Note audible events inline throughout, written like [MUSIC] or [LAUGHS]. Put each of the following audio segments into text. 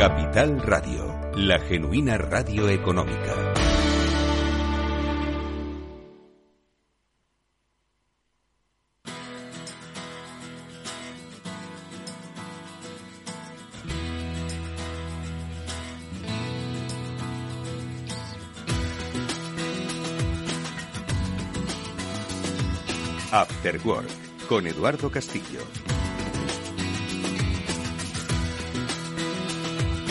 Capital Radio, la genuina radio económica. After Work con Eduardo Castillo.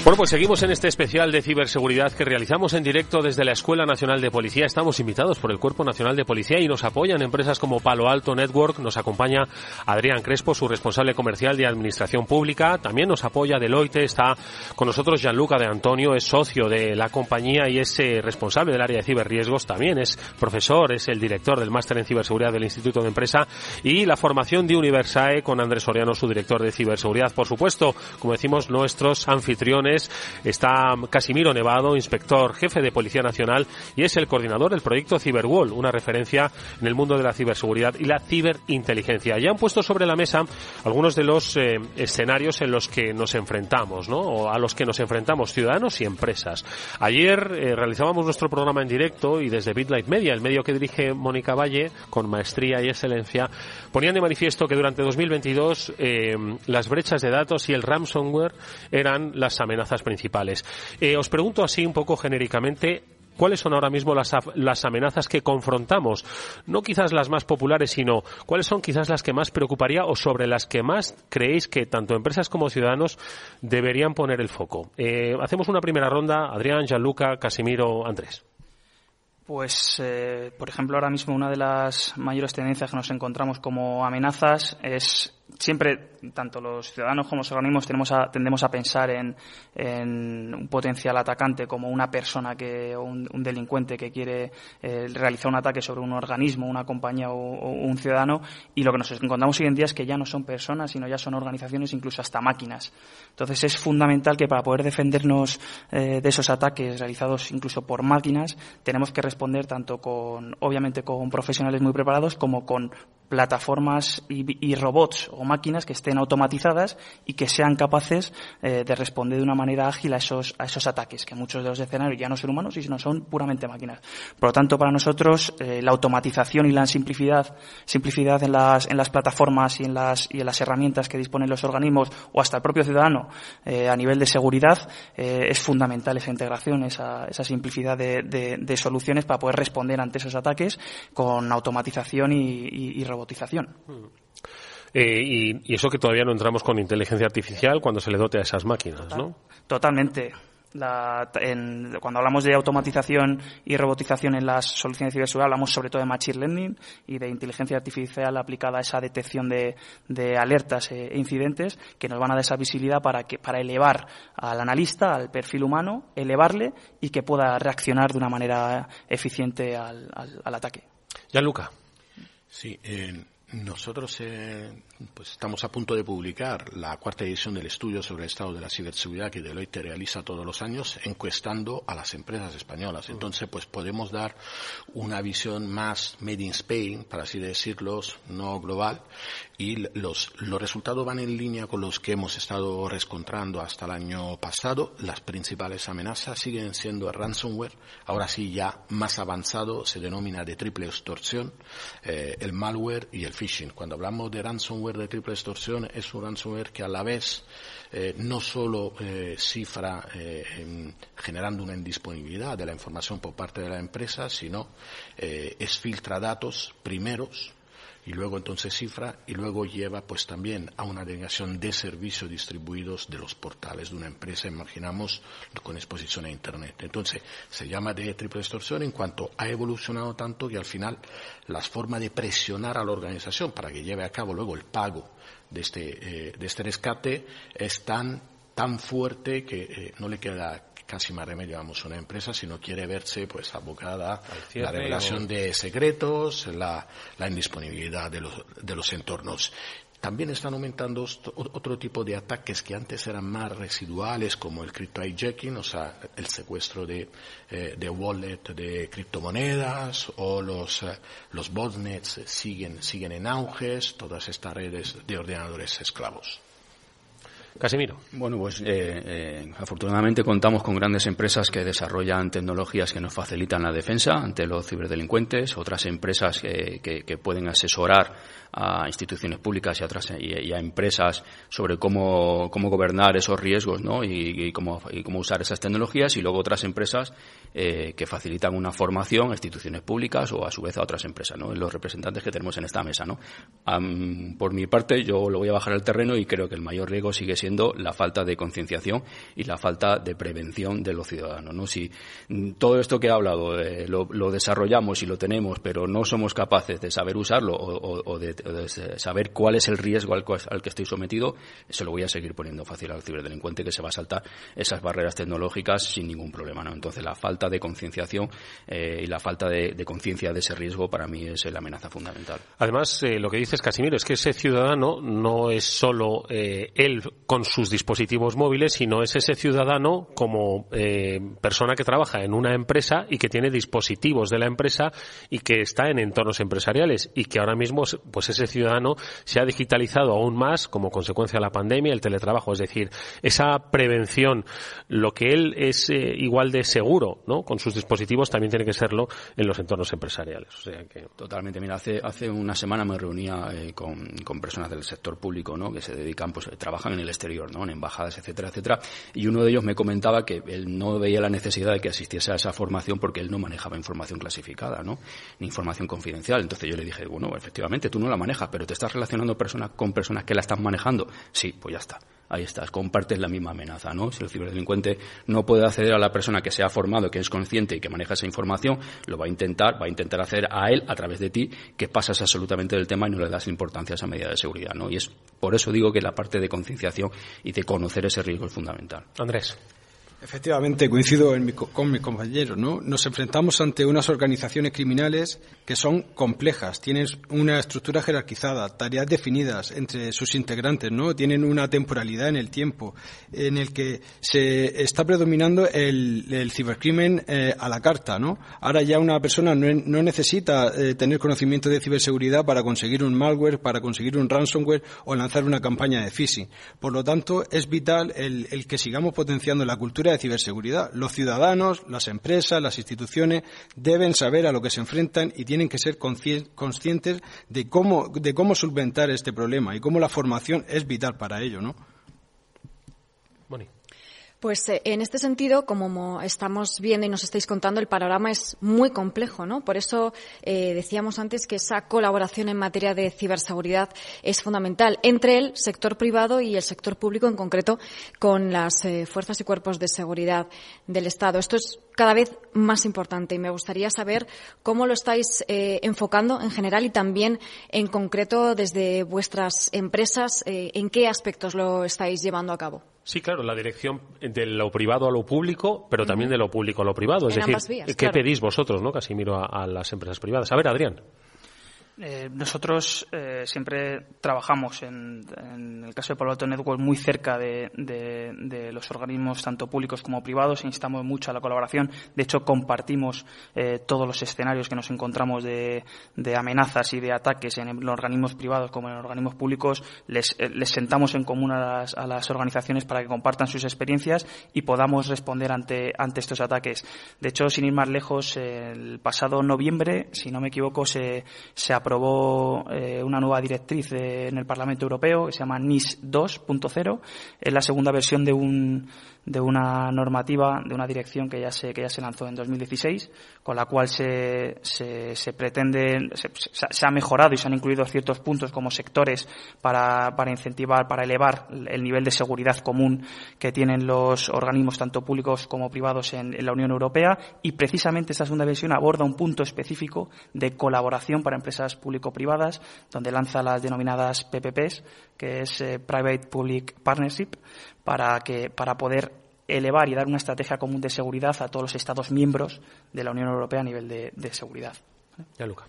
Bueno, pues seguimos en este especial de ciberseguridad que realizamos en directo desde la Escuela Nacional de Policía. Estamos invitados por el Cuerpo Nacional de Policía y nos apoyan empresas como Palo Alto Network. Nos acompaña Adrián Crespo, su responsable comercial de Administración Pública. También nos apoya Deloitte. Está con nosotros Gianluca de Antonio, es socio de la compañía y es eh, responsable del área de ciberriesgos. También es profesor, es el director del máster en ciberseguridad del Instituto de Empresa y la formación de Universae con Andrés Soriano, su director de ciberseguridad. Por supuesto, como decimos, nuestros anfitriones está Casimiro Nevado, inspector jefe de Policía Nacional y es el coordinador del proyecto Cyberwall, una referencia en el mundo de la ciberseguridad y la ciberinteligencia. Ya han puesto sobre la mesa algunos de los eh, escenarios en los que nos enfrentamos, ¿no? O a los que nos enfrentamos ciudadanos y empresas. Ayer eh, realizábamos nuestro programa en directo y desde BitLight Media, el medio que dirige Mónica Valle, con maestría y excelencia, ponían de manifiesto que durante 2022 eh, las brechas de datos y el ransomware eran las amenazas principales. Eh, os pregunto así un poco genéricamente, ¿Cuáles son ahora mismo las, las, amenazas que confrontamos? No quizás las más populares, sino cuáles son quizás las que más preocuparía o sobre las que más creéis que tanto empresas como ciudadanos deberían poner el foco. Eh, hacemos una primera ronda. Adrián, Gianluca, Casimiro, Andrés. Pues, eh, por ejemplo, ahora mismo una de las mayores tendencias que nos encontramos como amenazas es siempre, tanto los ciudadanos como los organismos tendemos a pensar en, un potencial atacante como una persona que, o un, delincuente que quiere eh, realizar un ataque sobre un organismo, una compañía o, un ciudadano, y lo que nos encontramos hoy en día es que ya no son personas, sino ya son organizaciones, incluso hasta máquinas. Entonces es fundamental que para poder defendernos eh, de esos ataques realizados incluso por máquinas, tenemos que responder tanto con, obviamente, con profesionales muy preparados como con plataformas y, robots o máquinas que estén automatizadas y que sean capaces eh, de responder de una manera ágil a esos, a esos ataques, que muchos de los escenarios ya no son humanos, sino son puramente máquinas. Por lo tanto, para nosotros, eh, la automatización y la simplicidad, simplicidad en las, en las plataformas y en las, y en las herramientas que disponen los organismos o hasta el propio ciudadano eh, a nivel de seguridad es fundamental esa integración, esa, esa simplicidad de, soluciones para poder responder ante esos ataques con automatización y, y, y eh, y, eso que todavía no entramos con inteligencia artificial cuando se le dote a esas máquinas, ¿no? Totalmente. cuando hablamos de automatización y robotización en las soluciones de ciberseguridad, hablamos sobre todo de machine learning y de inteligencia artificial aplicada a esa detección de, alertas e incidentes que nos van a dar esa visibilidad para, que, para elevar al analista, al perfil humano, elevarle y que pueda reaccionar de una manera eficiente al, al, al ataque. Ya, Luca. Sí, eh, nosotros eh, pues estamos a punto de publicar la cuarta edición del estudio sobre el estado de la ciberseguridad que Deloitte realiza todos los años, encuestando a las empresas españolas. Entonces, pues podemos dar una visión más made in Spain, para así decirlo, no global, y los, los resultados van en línea con los que hemos estado rescontrando hasta el año pasado. Las principales amenazas siguen siendo el ransomware, ahora sí ya más avanzado, se denomina de triple extorsión, eh, el malware y el phishing. Cuando hablamos de ransomware, de triple extorsión es un ransomware que a la vez eh, no solo eh, cifra eh, generando una indisponibilidad de la información por parte de la empresa, sino es filtra datos primeros y luego entonces cifra y luego lleva pues también a una delegación de servicios distribuidos de los portales de una empresa, imaginamos, con exposición a Internet. Entonces se llama de triple extorsión en cuanto ha evolucionado tanto que al final las formas de presionar a la organización para que lleve a cabo luego el pago de este, eh, de este rescate es tan, tan fuerte que eh, no le queda casi más remedio, vamos, una empresa si no quiere verse pues abocada a la revelación de secretos, la, indisponibilidad de los, de los entornos. También están aumentando otro tipo de ataques que antes eran más residuales, como el crypto hijacking, o sea, el secuestro de, eh, de wallet de criptomonedas, o los, eh, los botnets siguen, siguen en auge, todas estas redes de ordenadores esclavos. Casimiro. Bueno, pues eh, eh, afortunadamente contamos con grandes empresas que desarrollan tecnologías que nos facilitan la defensa ante los ciberdelincuentes, otras empresas que, que, pueden asesorar a instituciones públicas y a, otras, y, a empresas sobre cómo, cómo, gobernar esos riesgos ¿no? y, cómo, y, cómo, usar esas tecnologías y luego otras empresas eh, que facilitan una formación a instituciones públicas o a su vez a otras empresas, ¿no? los representantes que tenemos en esta mesa. ¿no? por mi parte, yo lo voy a bajar al terreno y creo que el mayor riesgo sigue siendo la falta de concienciación y la falta de prevención de los ciudadanos. ¿no? Si todo esto que he hablado eh, lo, desarrollamos y lo tenemos, pero no somos capaces de saber usarlo o, de, saber cuál es el riesgo al, que estoy sometido, se lo voy a seguir poniendo fácil al ciberdelincuente que se va a saltar esas barreras tecnológicas sin ningún problema. ¿no? Entonces, la falta de concienciación eh, y la falta de, conciencia de ese riesgo para mí es la amenaza fundamental. Además, eh, lo que dices, Casimiro, es que ese ciudadano no es solo él con sus dispositivos móviles, sino es ese ciudadano como eh, persona que trabaja en una empresa y que tiene dispositivos de la empresa y que está en entornos empresariales y que ahora mismo pues ese ciudadano se ha digitalizado aún más como consecuencia de la pandemia, el teletrabajo, es decir, esa prevención, lo que él es eh, igual de seguro, ¿no? Con sus dispositivos también tiene que serlo en los entornos empresariales. O sea que... Totalmente. Mira, hace, hace una semana me reunía eh, con, con, personas del sector público, ¿no? Que se dedican, pues trabajan en el exterior en embajadas, etcétera, etcétera. Y uno de ellos me comentaba que él no veía la necesidad de que asistiese a esa formación porque él no manejaba información clasificada, ¿no? Ni información confidencial. Entonces yo le dije, bueno, efectivamente, tú no la manejas, pero te estás relacionando personas con personas que la están manejando. Sí, pues ya está ahí estás, compartes la misma amenaza, ¿no? Si el ciberdelincuente no puede acceder a la persona que se ha formado, que es consciente y que maneja esa información, lo va a intentar, va a intentar hacer a él a través de ti que pasas absolutamente del tema y no le das importancia a esa medida de seguridad, ¿no? Y es por eso digo que la parte de concienciación y de conocer ese riesgo es fundamental. Andrés. Efectivamente, coincido con mis compañeros, ¿no? Nos enfrentamos ante unas organizaciones criminales que son complejas, tienen una estructura jerarquizada, tareas definidas entre sus integrantes, ¿no? Tienen una temporalidad en el tiempo, en el que se está predominando el, cibercrimen eh, a la carta, ¿no? Ahora ya una persona no, necesita eh, tener conocimiento de ciberseguridad para conseguir un malware, para conseguir un ransomware o lanzar una campaña de phishing. Por lo tanto, es vital el que sigamos potenciando la cultura de ciberseguridad. Los ciudadanos, las empresas, las instituciones deben saber a lo que se enfrentan y tienen que ser conscientes de cómo, de cómo solventar este problema y cómo la formación es vital para ello, ¿no? Pues eh, en este sentido, como estamos viendo y nos estáis contando, el panorama es muy complejo, ¿no? Por eso eh, decíamos antes que esa colaboración en materia de ciberseguridad es fundamental entre el sector privado y el sector público, en concreto con las eh, fuerzas y cuerpos de seguridad del Estado. Esto es cada vez más importante y me gustaría saber cómo lo estáis enfocando en general y también en concreto desde vuestras empresas, en qué aspectos lo estáis llevando a cabo. Sí, claro, la dirección de lo privado a lo público, pero también de lo público a lo privado. Es decir, ¿qué pedís vosotros, no, Casimiro, a, a las empresas privadas? A ver, Adrián. Eh, nosotros eh, siempre trabajamos en, el caso de Palo Alto Network muy cerca de, los organismos tanto públicos como privados e instamos mucho a la colaboración. De hecho, compartimos eh, todos los escenarios que nos encontramos de, amenazas y de ataques en los organismos privados como en los organismos públicos. Les, sentamos en común a las, organizaciones para que compartan sus experiencias y podamos responder ante, ante estos ataques. De hecho, sin ir más lejos, el pasado noviembre, si no me equivoco, se, se aprobó aprobó eh, una nueva directriz en el Parlamento Europeo que se llama NIS 2.0. Es la segunda versión de un de una normativa, de una dirección que ya se, que ya se lanzó en 2016, con la cual se, se, se pretende, se, se, ha mejorado y se han incluido ciertos puntos como sectores para, para incentivar, para elevar el nivel de seguridad común que tienen los organismos tanto públicos como privados en, la Unión Europea. Y precisamente esta segunda versión aborda un punto específico de colaboración para empresas público-privadas, donde lanza las denominadas PPPs, que es eh, Private Public Partnership, para, que, para poder elevar y dar una estrategia común de seguridad a todos los Estados miembros de la Unión Europea a nivel de, seguridad. Ya, Luca.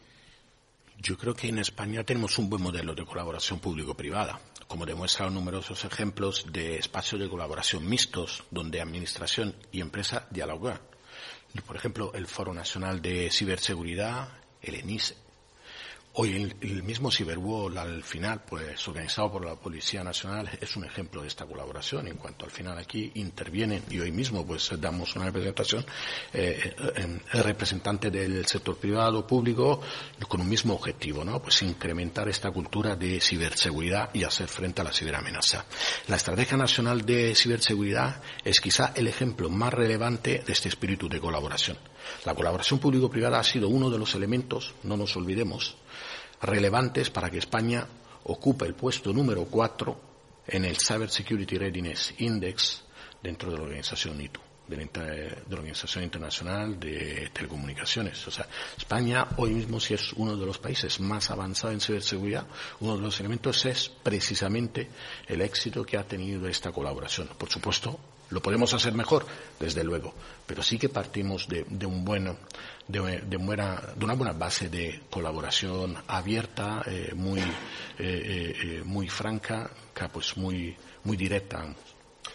Yo creo que en España tenemos un buen modelo de colaboración público-privada, como demuestran numerosos ejemplos de espacios de colaboración mixtos donde administración y empresa dialogan. Por ejemplo, el Foro Nacional de Ciberseguridad, el ENISE, Hoy el, mismo Cyberwall al final, pues organizado por la Policía Nacional, es un ejemplo de esta colaboración. En cuanto al final aquí intervienen y hoy mismo pues damos una representación eh, el representante del sector privado, público, con un mismo objetivo, ¿no? Pues incrementar esta cultura de ciberseguridad y hacer frente a la ciberamenaza. La Estrategia Nacional de Ciberseguridad es quizá el ejemplo más relevante de este espíritu de colaboración. La colaboración público-privada ha sido uno de los elementos, no nos olvidemos, relevantes para que España ocupe el puesto número cuatro en el Cyber Security Readiness Index dentro de la organización ITU, de la, Organización Internacional de Telecomunicaciones. O sea, España hoy mismo, si es uno de los países más avanzados en ciberseguridad, uno de los elementos es precisamente el éxito que ha tenido esta colaboración. Por supuesto, lo podemos hacer mejor, desde luego, pero sí que partimos de, un bueno, de, de, una buena base de colaboración abierta, eh, muy, eh, eh, muy franca, pues muy, muy directa.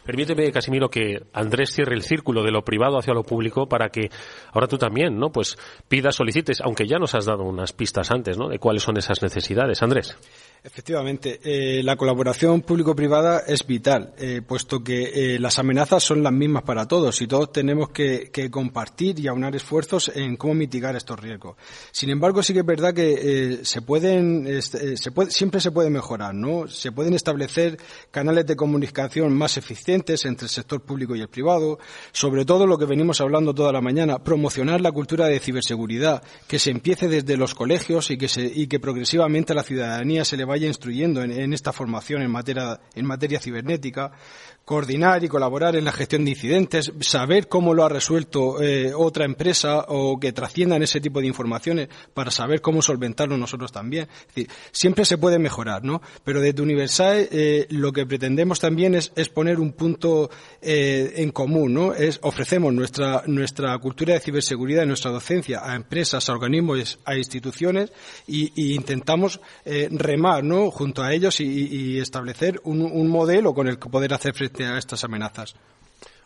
Permíteme, Casimiro, que Andrés cierre el círculo de lo privado hacia lo público para que ahora tú también, ¿no? Pues pidas, solicites, aunque ya nos has dado unas pistas antes, ¿no? De cuáles son esas necesidades. Andrés. Efectivamente, eh, la colaboración público-privada es vital, eh, puesto que eh, las amenazas son las mismas para todos y todos tenemos que, compartir y aunar esfuerzos en cómo mitigar estos riesgos. Sin embargo, sí que es verdad que se pueden, se puede, siempre se puede mejorar, ¿no? Se pueden establecer canales de comunicación más eficientes entre el sector público y el privado, sobre todo lo que venimos hablando toda la mañana, promocionar la cultura de ciberseguridad, que se empiece desde los colegios y que, se, y que progresivamente la ciudadanía se le vaya instruyendo en, esta formación en materia, en materia cibernética, coordinar y colaborar en la gestión de incidentes, saber cómo lo ha resuelto eh, otra empresa o que trasciendan ese tipo de informaciones para saber cómo solventarlo nosotros también. siempre se puede mejorar, ¿no? Pero desde Universal eh, lo que pretendemos también es, poner un punto eh, en común, ¿no? Es ofrecemos nuestra nuestra cultura de ciberseguridad y nuestra docencia a empresas, a organismos, a instituciones y, intentamos remar, ¿no? Junto a ellos y, establecer un, un modelo con el que poder hacer frente a estas amenazas.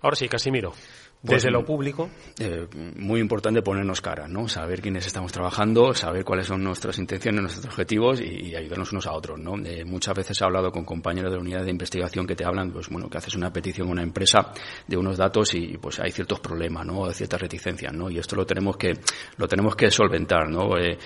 Ahora sí, Casimiro. Pues Desde lo público. Eh, muy importante ponernos cara, ¿no? Saber quiénes estamos trabajando, saber cuáles son nuestras intenciones, nuestros objetivos y, ayudarnos unos a otros, ¿no? Eh, muchas veces he hablado con compañeros de la unidad de investigación que te hablan, pues bueno, que haces una petición a una empresa de unos datos y pues hay ciertos problemas, ¿no? Hay ciertas reticencias, ¿no? Y esto lo tenemos que, lo tenemos que solventar, ¿no? Eh,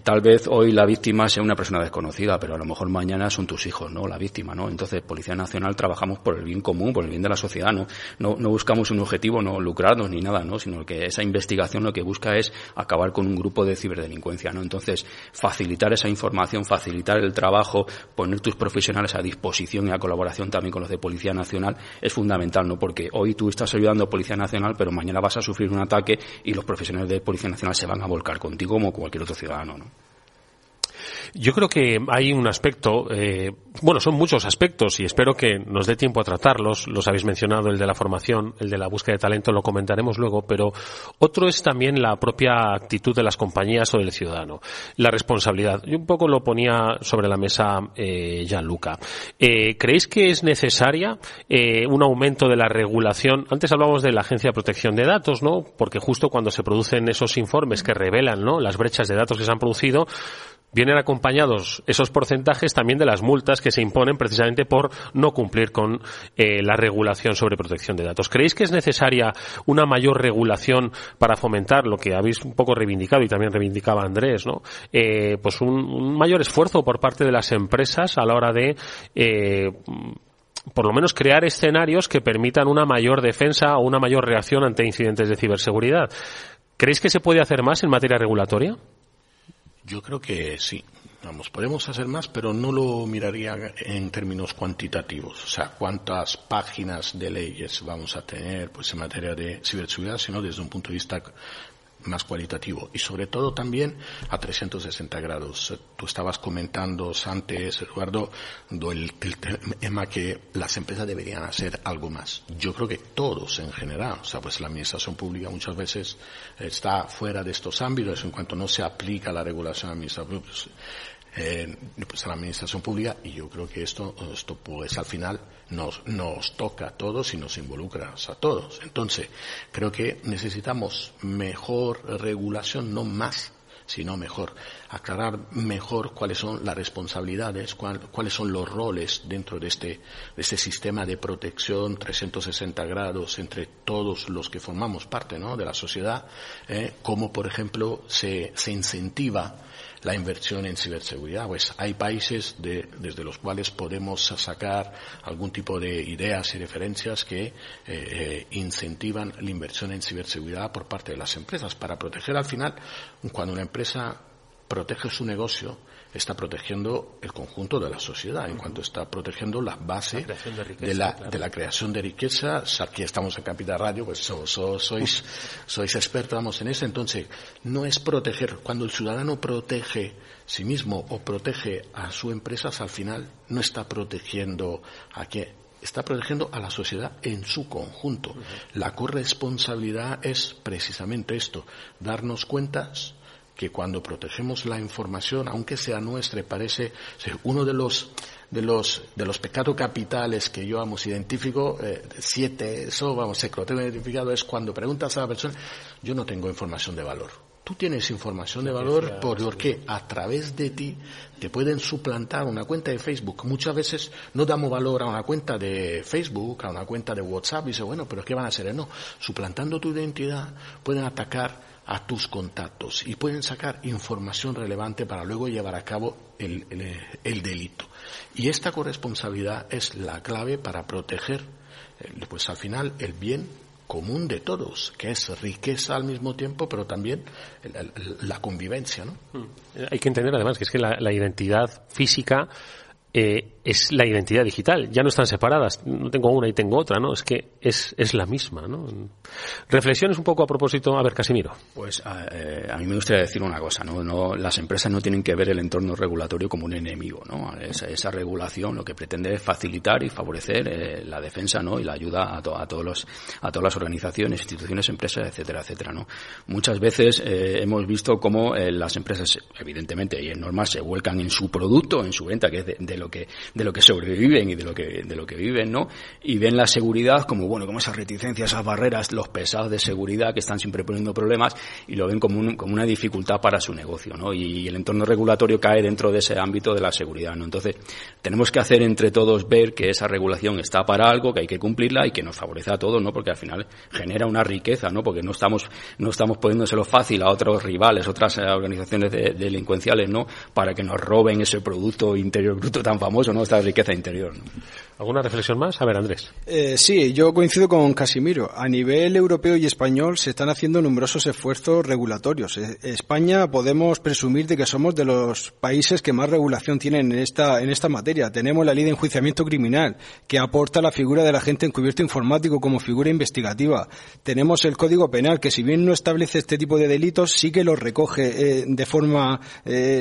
tal vez hoy la víctima sea una persona desconocida, pero a lo mejor mañana son tus hijos, ¿no? La víctima, ¿no? Entonces, Policía Nacional trabajamos por el bien común, por el bien de la sociedad, ¿no? No, no buscamos un objetivo, no lucrarnos ni nada, ¿no? Sino que esa investigación lo que busca es acabar con un grupo de ciberdelincuencia, ¿no? Entonces, facilitar esa información, facilitar el trabajo, poner tus profesionales a disposición y a colaboración también con los de Policía Nacional es fundamental, ¿no? Porque hoy tú estás ayudando a Policía Nacional, pero mañana vas a sufrir un ataque y los profesionales de Policía Nacional se van a volcar contigo como cualquier otro ciudadano, ¿no? Yo creo que hay un aspecto, eh, bueno, son muchos aspectos y espero que nos dé tiempo a tratarlos. Los habéis mencionado, el de la formación, el de la búsqueda de talento, lo comentaremos luego, pero otro es también la propia actitud de las compañías o del ciudadano, la responsabilidad. Yo un poco lo ponía sobre la mesa eh, Gianluca. Eh, ¿Creéis que es necesaria eh, un aumento de la regulación? Antes hablábamos de la Agencia de Protección de Datos, ¿no? Porque justo cuando se producen esos informes que revelan, ¿no? Las brechas de datos que se han producido, vienen acompañados esos porcentajes también de las multas que se imponen precisamente por no cumplir con eh, la regulación sobre protección de datos. ¿Creéis que es necesaria una mayor regulación para fomentar lo que habéis un poco reivindicado y también reivindicaba Andrés, ¿no? Eh, pues un, mayor esfuerzo por parte de las empresas a la hora de eh, por lo menos crear escenarios que permitan una mayor defensa o una mayor reacción ante incidentes de ciberseguridad. ¿Creéis que se puede hacer más en materia regulatoria? Yo creo que sí. Vamos, podemos hacer más, pero no lo miraría en términos cuantitativos. O sea, cuántas páginas de leyes vamos a tener pues, en materia de ciberseguridad, sino desde un punto de vista más cualitativo y sobre todo también a 360 grados. Tú estabas comentando antes, Eduardo, el, tema que las empresas deberían hacer algo más. Yo creo que todos en general, o sea, pues la administración pública muchas veces está fuera de estos ámbitos en cuanto no se aplica la regulación administrativa. Eh, pues a la administración pública y yo creo que esto, esto pues al final nos, nos toca a todos y nos involucra a todos. Entonces, creo que necesitamos mejor regulación, no más. sino mejor. Aclarar mejor cuáles son las responsabilidades, cuáles son los roles dentro de este, de este sistema de protección 360 grados entre todos los que formamos parte ¿no? de la sociedad, eh, como por ejemplo se, se incentiva la inversión en ciberseguridad. Pues hay países desde los cuales podemos sacar algún tipo de ideas y referencias que eh, eh, incentivan la inversión en ciberseguridad por parte de las empresas para proteger al final, cuando una empresa protege su negocio, está protegiendo el conjunto de la sociedad, en cuanto está protegiendo la base de, la, de la creación de riqueza. Aquí estamos en Capital Radio, pues sois, sois expertos en eso. Entonces, no es proteger. Cuando el ciudadano protege sí mismo o protege a su empresa, al final no está protegiendo a qué está protegiendo a la sociedad en su conjunto. La corresponsabilidad es precisamente esto, darnos cuentas que cuando protegemos la información, aunque sea nuestra, parece uno de los de los de los pecados capitales que yo amo identifico eh, siete eso vamos se lo tengo identificado es cuando preguntas a la persona yo no tengo información de valor tú tienes información de valor porque a través de ti te pueden suplantar una cuenta de Facebook. Muchas veces no damos valor a una cuenta de Facebook, a una cuenta de WhatsApp, y dice, bueno, pero ¿qué van a hacer? No, suplantando tu identidad pueden atacar a tus contactos y pueden sacar información relevante para luego llevar a cabo el, delito. Y esta corresponsabilidad es la clave para proteger, eh, pues al final, el bien común de todos, que es riqueza al mismo tiempo, pero también la, convivencia, ¿no? Mm. Hay que entender además que es que la identidad física eh, es la identidad digital. Ya no están separadas. No tengo una y tengo otra, ¿no? Es que es, es la misma, ¿no? Reflexiones un poco a propósito. A ver, Casimiro. Pues a, eh, mí me gustaría decir una cosa, ¿no? no Las empresas no tienen que ver el entorno regulatorio como un enemigo, ¿no? Esa, esa regulación lo que pretende es facilitar y favorecer eh, la defensa, ¿no? Y la ayuda a, todos los, a todas las organizaciones, instituciones, empresas, etcétera, etcétera, ¿no? Muchas veces hemos visto cómo las empresas, evidentemente, y es normal, se vuelcan en su producto, en su venta, que es de, de lo que, de lo que sobreviven y de lo que, de lo que viven, ¿no? Y ven la seguridad como, bueno, como esas reticencias, esas barreras, los pesados de seguridad que están siempre poniendo problemas y lo ven como, un, como una dificultad para su negocio, ¿no? Y el entorno regulatorio cae dentro de ese ámbito de la seguridad, ¿no? Entonces, tenemos que hacer entre todos ver que esa regulación está para algo, que hay que cumplirla y que nos favorece a todos, ¿no? Porque al final genera una riqueza, ¿no? Porque no estamos, no estamos poniéndoselo fácil a otros rivales, otras organizaciones delincuenciales, ¿no? Para que nos roben ese producto interior bruto tan famoso, ¿no? Esta riqueza interior. ¿Alguna reflexión más? A ver, Andrés. Eh, sí, yo coincido con Casimiro. A nivel europeo y español se están haciendo numerosos esfuerzos regulatorios. Eh, España podemos presumir de que somos de los países que más regulación tienen en esta, en esta materia. Tenemos la ley de enjuiciamiento criminal, que aporta la figura del agente encubierto informático como figura investigativa. Tenemos el Código Penal, que si bien no establece este tipo de delitos, sí que los recoge eh, de forma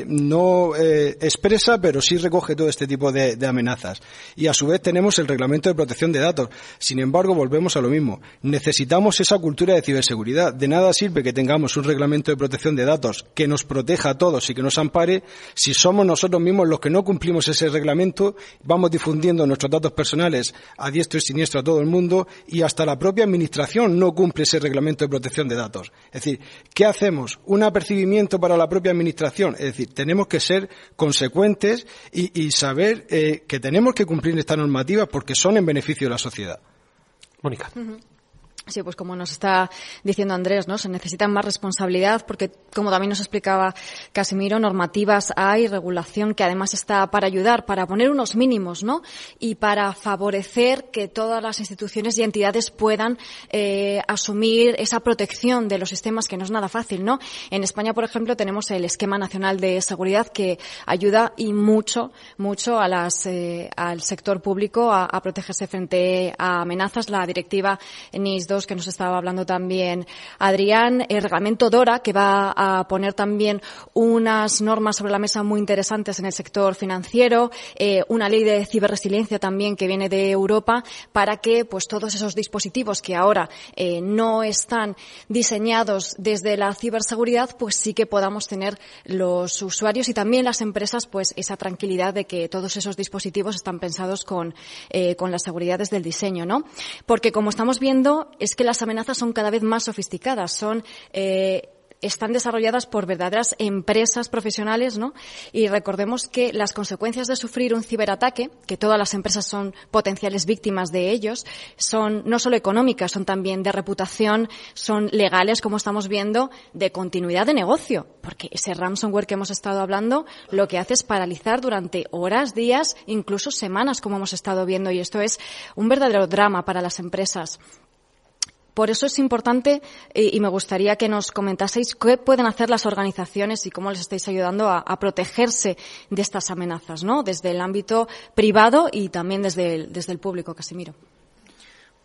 no expresa, pero sí recoge todo este tipo de, de amenazas. Y a su vez tenemos el reglamento de protección de datos. Sin embargo, volvemos a lo mismo. Necesitamos esa cultura de ciberseguridad. De nada sirve que tengamos un reglamento de protección de datos que nos proteja a todos y que nos ampare si somos nosotros mismos los que no cumplimos ese reglamento, vamos difundiendo nuestros datos personales a diestro y siniestro a todo el mundo y hasta la propia administración no cumple ese reglamento de protección de datos. Es decir, ¿qué hacemos? ¿Un apercibimiento para la propia administración? Es decir, tenemos que ser consecuentes y, saber eh, que tenemos que cumplir esta norma porque son en beneficio de la sociedad. Mónica. Sí, pues como nos está diciendo Andrés, ¿no? Se necesita más responsabilidad porque, como también nos explicaba Casimiro, normativas hay, regulación que además está para ayudar, para poner unos mínimos, ¿no? Y para favorecer que todas las instituciones y entidades puedan eh, asumir esa protección de los sistemas que no es nada fácil, ¿no? En España, por ejemplo, tenemos el Esquema Nacional de Seguridad que ayuda y mucho, mucho a las, eh, al sector público a, a, protegerse frente a amenazas. La directiva NIS 2 que nos estaba hablando también Adrián, el reglamento DORA, que va a poner también unas normas sobre la mesa muy interesantes en el sector financiero, eh, una ley de ciberresiliencia también que viene de Europa, para que pues todos esos dispositivos que ahora eh, no están diseñados desde la ciberseguridad, pues sí que podamos tener los usuarios y también las empresas pues esa tranquilidad de que todos esos dispositivos están pensados con, eh, con las seguridades del diseño, ¿no? Porque como estamos viendo, es que las amenazas son cada vez más sofisticadas, son eh, están desarrolladas por verdaderas empresas profesionales, ¿no? Y recordemos que las consecuencias de sufrir un ciberataque, que todas las empresas son potenciales víctimas de ellos, son no solo económicas, son también de reputación, son legales, como estamos viendo, de continuidad de negocio, porque ese ransomware que hemos estado hablando lo que hace es paralizar durante horas, días, incluso semanas, como hemos estado viendo, y esto es un verdadero drama para las empresas. Por eso es importante y me gustaría que nos comentaseis qué pueden hacer las organizaciones y cómo les estáis ayudando a, protegerse de estas amenazas, ¿no? Desde el ámbito privado y también desde el, desde el público, Casimiro.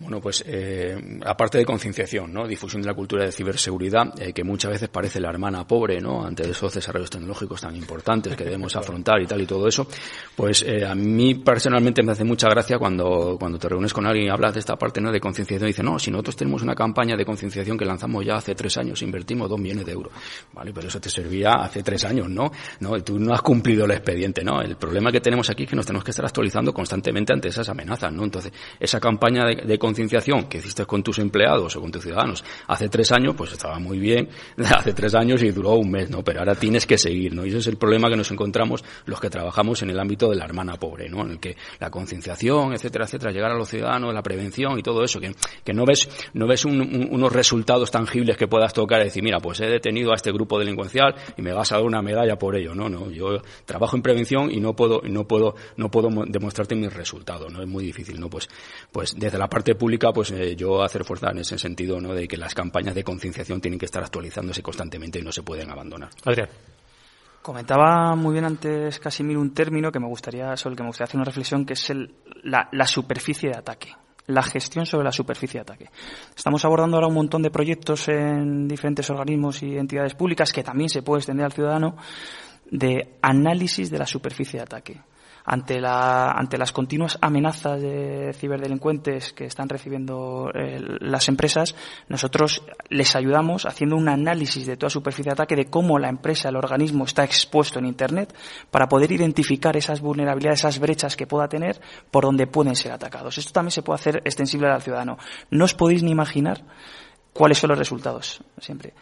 Bueno, pues eh, aparte de concienciación, ¿no? difusión de la cultura de ciberseguridad, eh, que muchas veces parece la hermana pobre, ¿no? Ante esos desarrollos tecnológicos tan importantes que debemos [LAUGHS] afrontar y tal y todo eso, pues eh, a mí personalmente me hace mucha gracia cuando cuando te reúnes con alguien y hablas de esta parte, ¿no? De concienciación y dice, no, si nosotros tenemos una campaña de concienciación que lanzamos ya hace tres años, invertimos dos millones de euros, vale, pero eso te servía hace tres años, ¿no? No, tú no has cumplido el expediente, ¿no? El problema que tenemos aquí es que nos tenemos que estar actualizando constantemente ante esas amenazas, ¿no? Entonces esa campaña de, de concienciación que hiciste con tus empleados o con tus ciudadanos hace tres años, pues estaba muy bien, [LAUGHS] hace tres años y duró un mes, ¿no? Pero ahora tienes que seguir, ¿no? Y ese es el problema que nos encontramos los que trabajamos en el ámbito de la hermana pobre, ¿no? En el que la concienciación, etcétera, etcétera, llegar a los ciudadanos, la prevención y todo eso, que, que no ves, no ves unos resultados tangibles que puedas tocar y decir, mira, pues he detenido a este grupo delincuencial y me vas a dar una medalla por ello, no, no, yo trabajo en prevención y no puedo, no puedo, no puedo demostrarte mis resultados, ¿no? Es muy difícil, ¿no? Pues, pues desde la parte pública, pues eh, yo hacer fuerza en ese sentido, ¿no? De que las campañas de concienciación tienen que estar actualizándose constantemente y no se pueden abandonar. Adrián. Comentaba muy bien antes Casimir un término que me gustaría, sobre el que me gustaría hacer una reflexión, que es el, la, la superficie de ataque la gestión sobre la superficie de ataque. Estamos abordando ahora un montón de proyectos en diferentes organismos y entidades públicas que también se puede extender al ciudadano de análisis de la superficie de ataque ante, la, ante las continuas amenazas de ciberdelincuentes que están recibiendo eh, las empresas, nosotros les ayudamos haciendo un análisis de toda superficie de ataque de cómo la empresa, el organismo está expuesto en Internet para poder identificar esas vulnerabilidades, esas brechas que pueda tener por donde pueden ser atacados. Esto también se puede hacer extensible al ciudadano. No os podéis ni imaginar cuáles son los resultados siempre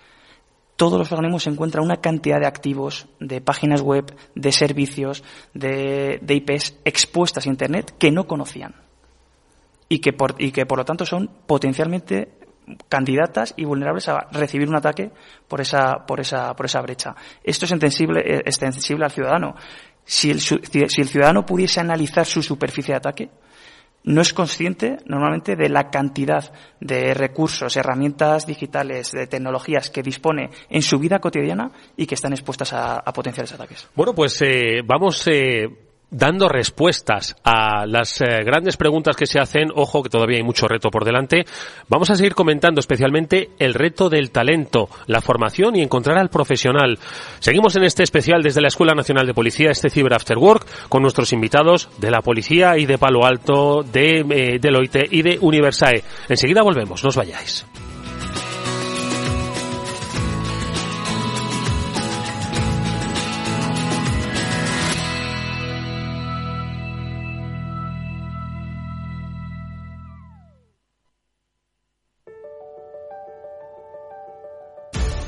todos los organismos encuentran una cantidad de activos, de páginas web, de servicios, de, IPs expuestas a Internet que no conocían y que, por, y que por lo tanto son potencialmente candidatas y vulnerables a recibir un ataque por esa, por esa, por esa brecha. Esto es extensible, eh, extensible al ciudadano. Si el, si el ciudadano pudiese analizar su superficie de ataque, no es consciente normalmente de la cantidad de recursos, herramientas digitales, de tecnologías que dispone en su vida cotidiana y que están expuestas a, potenciales ataques. Bueno, pues eh, vamos eh, dando respuestas a las eh, grandes preguntas que se hacen. Ojo que todavía hay mucho reto por delante. Vamos a seguir comentando especialmente el reto del talento, la formación y encontrar al profesional. Seguimos en este especial desde la Escuela Nacional de Policía, este Cyber After Work, con nuestros invitados de la Policía y de Palo Alto, de eh, Deloitte y de Universae. Enseguida volvemos, no os vayáis.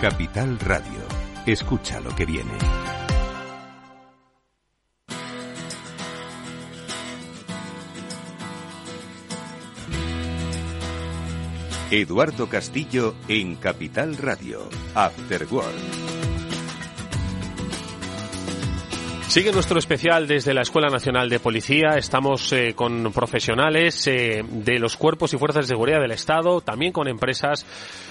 Capital Radio. Escucha lo que viene. Eduardo Castillo en Capital Radio. After World. Sigue nuestro especial desde la Escuela Nacional de Policía. Estamos eh, con profesionales eh, de los cuerpos y fuerzas de seguridad del Estado, también con empresas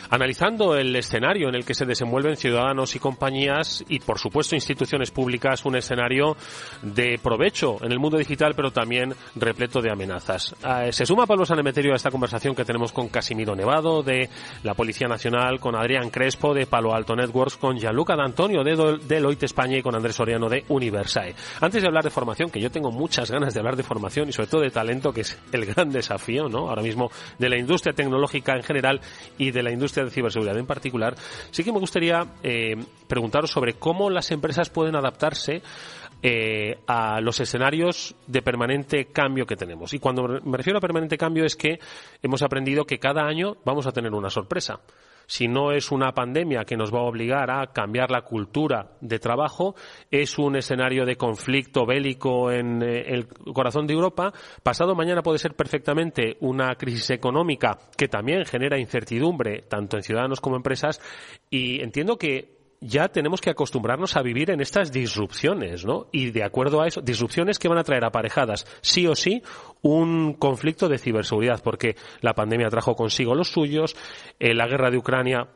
analizando el escenario en el que se desenvuelven ciudadanos y compañías y, por supuesto, instituciones públicas, un escenario de provecho en el mundo digital, pero también repleto de amenazas. Eh, se suma Pablo Sanemeterio a esta conversación que tenemos con Casimiro Nevado, de la Policía Nacional, con Adrián Crespo, de Palo Alto Networks, con Gianluca D'Antonio, de Deloitte España y con Andrés Soriano, de Universae. Antes de hablar de formación, que yo tengo muchas ganas de hablar de formación y sobre todo de talento, que es el gran desafío, ¿no? Ahora mismo de la industria tecnológica en general y de la industria de ciberseguridad en particular, sí que me gustaría eh, preguntaros sobre cómo las empresas pueden adaptarse eh, a los escenarios de permanente cambio que tenemos. Y cuando me refiero a permanente cambio es que hemos aprendido que cada año vamos a tener una sorpresa si no es una pandemia que nos va a obligar a cambiar la cultura de trabajo, es un escenario de conflicto bélico en eh, el corazón de Europa, pasado mañana puede ser perfectamente una crisis económica que también genera incertidumbre tanto en ciudadanos como empresas y entiendo que ya tenemos que acostumbrarnos a vivir en estas disrupciones, ¿no? Y de acuerdo a eso, disrupciones que van a traer aparejadas, sí o sí, un conflicto de ciberseguridad, porque la pandemia trajo consigo los suyos, eh, la guerra de Ucrania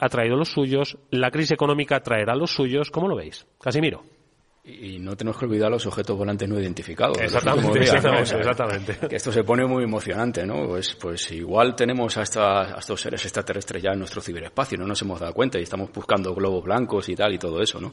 ha traído los suyos, la crisis económica traerá los suyos. ¿Cómo lo veis? Casimiro. Y no tenemos que olvidar los objetos volantes no identificados. Exactamente, exactamente, Que esto se pone muy emocionante, ¿no? Pues, pues igual tenemos a, a, estos seres extraterrestres ya en nuestro ciberespacio, no nos hemos dado cuenta y estamos buscando globos blancos y tal y todo eso, ¿no?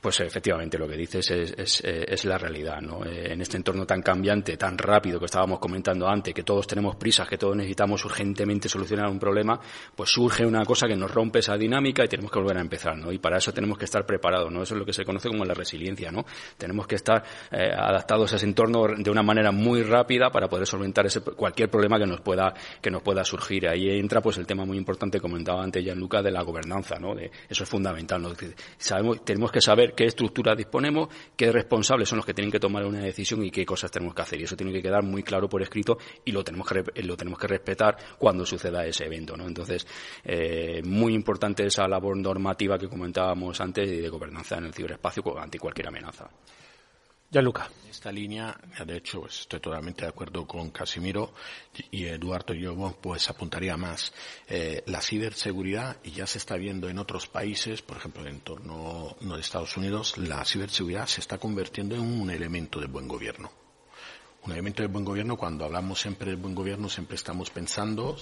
Pues efectivamente lo que dices es, es, es la realidad, ¿no? Eh, en este entorno tan cambiante, tan rápido que estábamos comentando antes, que todos tenemos prisas, que todos necesitamos urgentemente solucionar un problema, pues surge una cosa que nos rompe esa dinámica y tenemos que volver a empezar, ¿no? Y para eso tenemos que estar preparados, ¿no? Eso es lo que se conoce como la resiliencia, ¿no? Tenemos que estar eh, adaptados a ese entorno de una manera muy rápida para poder solventar ese, cualquier problema que nos pueda que nos pueda surgir. Ahí entra pues el tema muy importante comentaba antes Gianluca de la gobernanza, ¿no? Eso es fundamental, ¿no? Sabemos, tenemos que saber qué estructura disponemos, qué responsables son los que tienen que tomar una decisión y qué cosas tenemos que hacer. Y eso tiene que quedar muy claro por escrito y lo tenemos que, lo tenemos que respetar cuando suceda ese evento. ¿no? Entonces, eh, muy importante esa labor normativa que comentábamos antes de gobernanza en el ciberespacio ante cualquier amenaza. En esta línea, de hecho, estoy totalmente de acuerdo con Casimiro y Eduardo y yo, pues apuntaría más. Eh, la ciberseguridad, y ya se está viendo en otros países, por ejemplo, en entorno no de Estados Unidos, la ciberseguridad se está convirtiendo en un elemento de buen gobierno un elemento de buen gobierno, cuando hablamos siempre de buen gobierno, siempre estamos pensando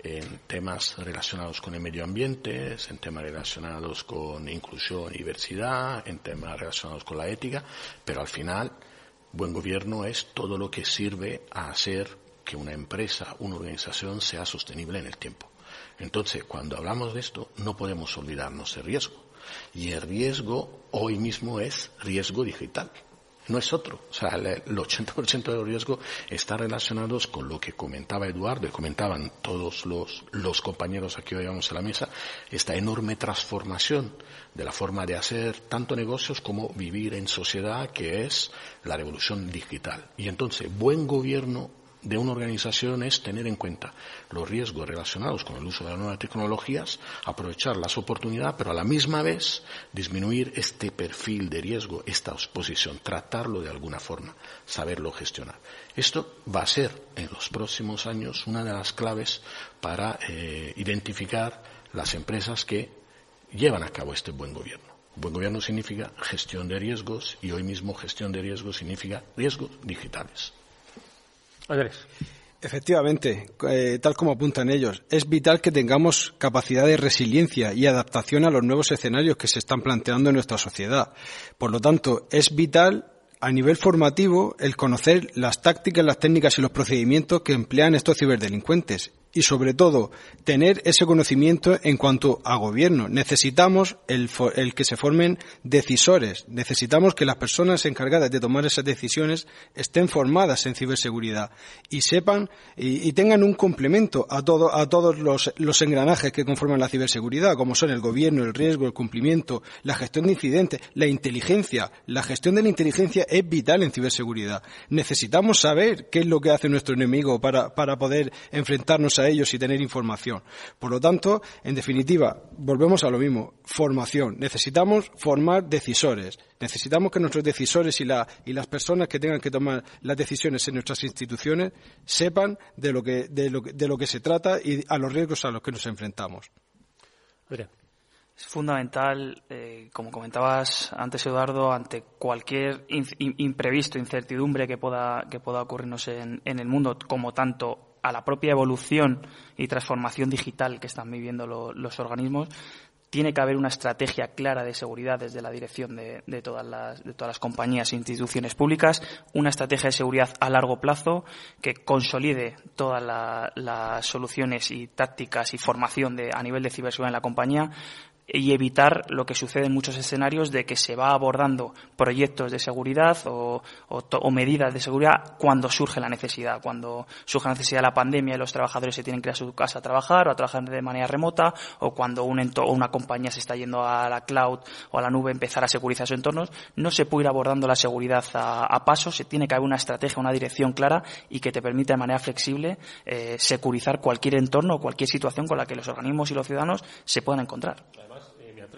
en temas relacionados con el medio ambiente, en temas relacionados con inclusión y diversidad, en temas relacionados con la ética, pero al final, buen gobierno es todo lo que sirve a hacer que una empresa, una organización sea sostenible en el tiempo. Entonces, cuando hablamos de esto, no podemos olvidarnos del riesgo. Y el riesgo hoy mismo es riesgo digital no es otro. O sea, el 80% de los riesgos está relacionados con lo que comentaba Eduardo y comentaban todos los, los compañeros aquí hoy vamos a la mesa, esta enorme transformación de la forma de hacer tanto negocios como vivir en sociedad, que es la revolución digital. Y entonces, buen gobierno de una organización es tener en cuenta los riesgos relacionados con el uso de las nuevas tecnologías, aprovechar las oportunidades, pero a la misma vez disminuir este perfil de riesgo, esta exposición, tratarlo de alguna forma, saberlo gestionar. Esto va a ser en los próximos años una de las claves para eh, identificar las empresas que llevan a cabo este buen gobierno. Buen gobierno significa gestión de riesgos y hoy mismo gestión de riesgos significa riesgos digitales. Efectivamente, eh, tal como apuntan ellos, es vital que tengamos capacidad de resiliencia y adaptación a los nuevos escenarios que se están planteando en nuestra sociedad. Por lo tanto, es vital a nivel formativo el conocer las tácticas, las técnicas y los procedimientos que emplean estos ciberdelincuentes y sobre todo tener ese conocimiento en cuanto a gobierno. Necesitamos el, que se formen decisores, necesitamos que las personas encargadas de tomar esas decisiones estén formadas en ciberseguridad y sepan y, tengan un complemento a, todo, a todos los, los, engranajes que conforman la ciberseguridad, como son el gobierno, el riesgo, el cumplimiento, la gestión de incidentes, la inteligencia. La gestión de la inteligencia es vital en ciberseguridad. Necesitamos saber qué es lo que hace nuestro enemigo para, para poder enfrentarnos a ellos y tener información. Por lo tanto, en definitiva, volvemos a lo mismo, formación. Necesitamos formar decisores. Necesitamos que nuestros decisores y, las personas que tengan que tomar las decisiones en nuestras instituciones sepan de lo que, de lo, que se trata y a los riesgos a los que nos enfrentamos. Es fundamental, eh, como comentabas antes, Eduardo, ante cualquier imprevisto, incertidumbre que pueda, que pueda ocurrirnos en, en el mundo, como tanto a la propia evolución y transformación digital que están viviendo los organismos, tiene que haber una estrategia clara de seguridad desde la dirección de, todas las, compañías e instituciones públicas, una estrategia de seguridad a largo plazo que consolide todas las soluciones y tácticas y formación a nivel de ciberseguridad en la compañía, y evitar lo que sucede en muchos escenarios de que se va abordando proyectos de seguridad o, medidas de seguridad cuando surge la necesidad, cuando surge la necesidad de la pandemia y los trabajadores se tienen que ir a su casa a trabajar o a trabajar de manera remota o cuando un o una compañía se está yendo a la cloud o a la nube empezar a securizar sus entornos, no se puede ir abordando la seguridad a, a paso, se tiene que haber una estrategia, una dirección clara y que te permita de manera flexible eh, securizar cualquier entorno o cualquier situación con la que los organismos y los ciudadanos se puedan encontrar